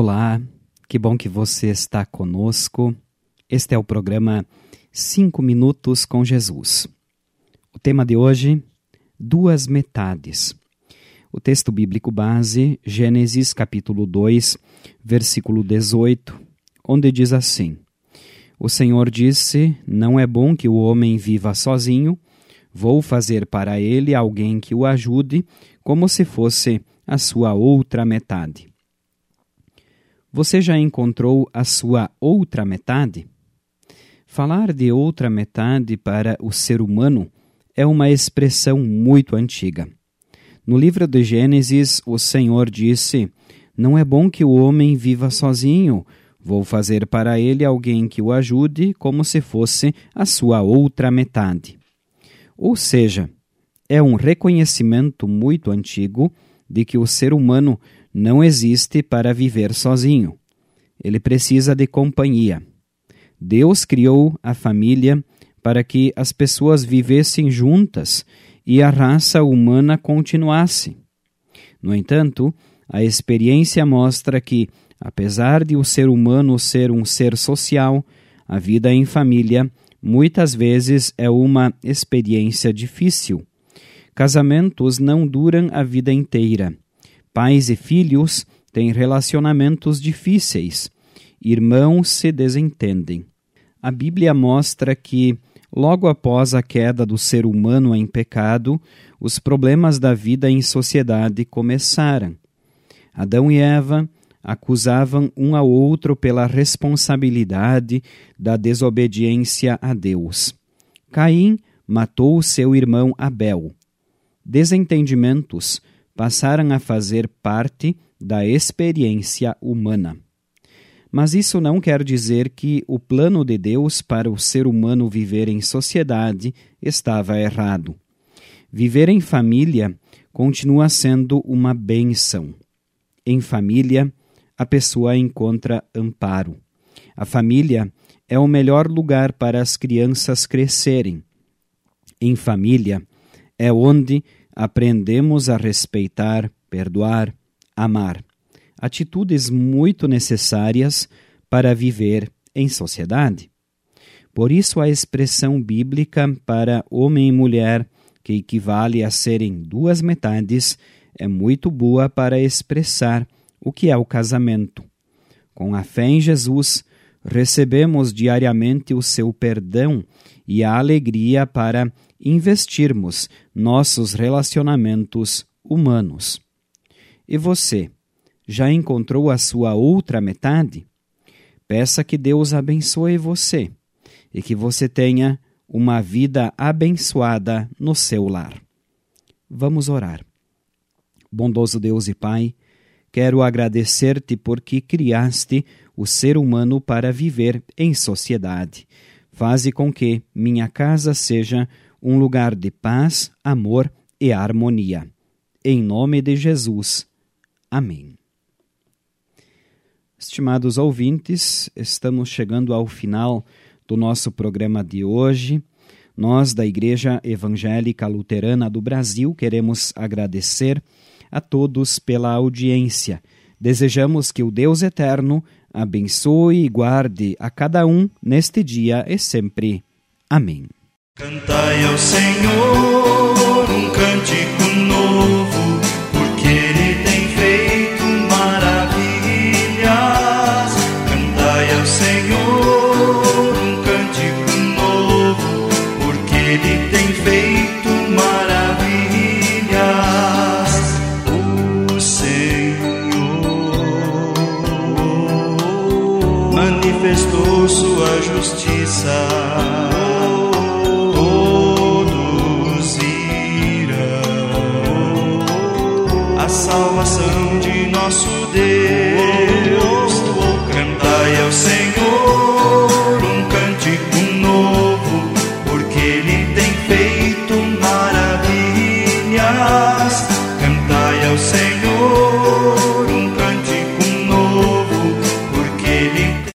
Olá, que bom que você está conosco. Este é o programa Cinco Minutos com Jesus. O tema de hoje: duas metades. O texto bíblico base, Gênesis capítulo 2, versículo 18, onde diz assim: O Senhor disse: Não é bom que o homem viva sozinho, vou fazer para ele alguém que o ajude, como se fosse a sua outra metade. Você já encontrou a sua outra metade? Falar de outra metade para o ser humano é uma expressão muito antiga. No livro de Gênesis, o Senhor disse: Não é bom que o homem viva sozinho. Vou fazer para ele alguém que o ajude, como se fosse a sua outra metade. Ou seja, é um reconhecimento muito antigo de que o ser humano não existe para viver sozinho. Ele precisa de companhia. Deus criou a família para que as pessoas vivessem juntas e a raça humana continuasse. No entanto, a experiência mostra que, apesar de o ser humano ser um ser social, a vida em família muitas vezes é uma experiência difícil. Casamentos não duram a vida inteira Pais e filhos têm relacionamentos difíceis. Irmãos se desentendem. A Bíblia mostra que, logo após a queda do ser humano em pecado, os problemas da vida em sociedade começaram. Adão e Eva acusavam um ao outro pela responsabilidade da desobediência a Deus. Caim matou seu irmão Abel. Desentendimentos passaram a fazer parte da experiência humana. Mas isso não quer dizer que o plano de Deus para o ser humano viver em sociedade estava errado. Viver em família continua sendo uma benção. Em família, a pessoa encontra amparo. A família é o melhor lugar para as crianças crescerem. Em família é onde aprendemos a respeitar, perdoar, amar. Atitudes muito necessárias para viver em sociedade. Por isso, a expressão bíblica para homem e mulher, que equivale a serem duas metades, é muito boa para expressar o que é o casamento. Com a fé em Jesus, recebemos diariamente o seu perdão e a alegria para investirmos nossos relacionamentos humanos. E você, já encontrou a sua outra metade? Peça que Deus abençoe você e que você tenha uma vida abençoada no seu lar. Vamos orar. Bondoso Deus e Pai, quero agradecer-te porque criaste o ser humano para viver em sociedade. Faze com que minha casa seja um lugar de paz, amor e harmonia. Em nome de Jesus. Amém. Estimados ouvintes, estamos chegando ao final do nosso programa de hoje. Nós, da Igreja Evangélica Luterana do Brasil, queremos agradecer a todos pela audiência. Desejamos que o Deus Eterno abençoe e guarde a cada um neste dia e sempre. Amém. Cantai ao Senhor um cântico novo, porque Ele tem feito maravilhas. Cantai ao Senhor um cântico novo, porque Ele tem feito maravilhas. O Senhor manifestou sua justiça. Salvação de nosso Deus.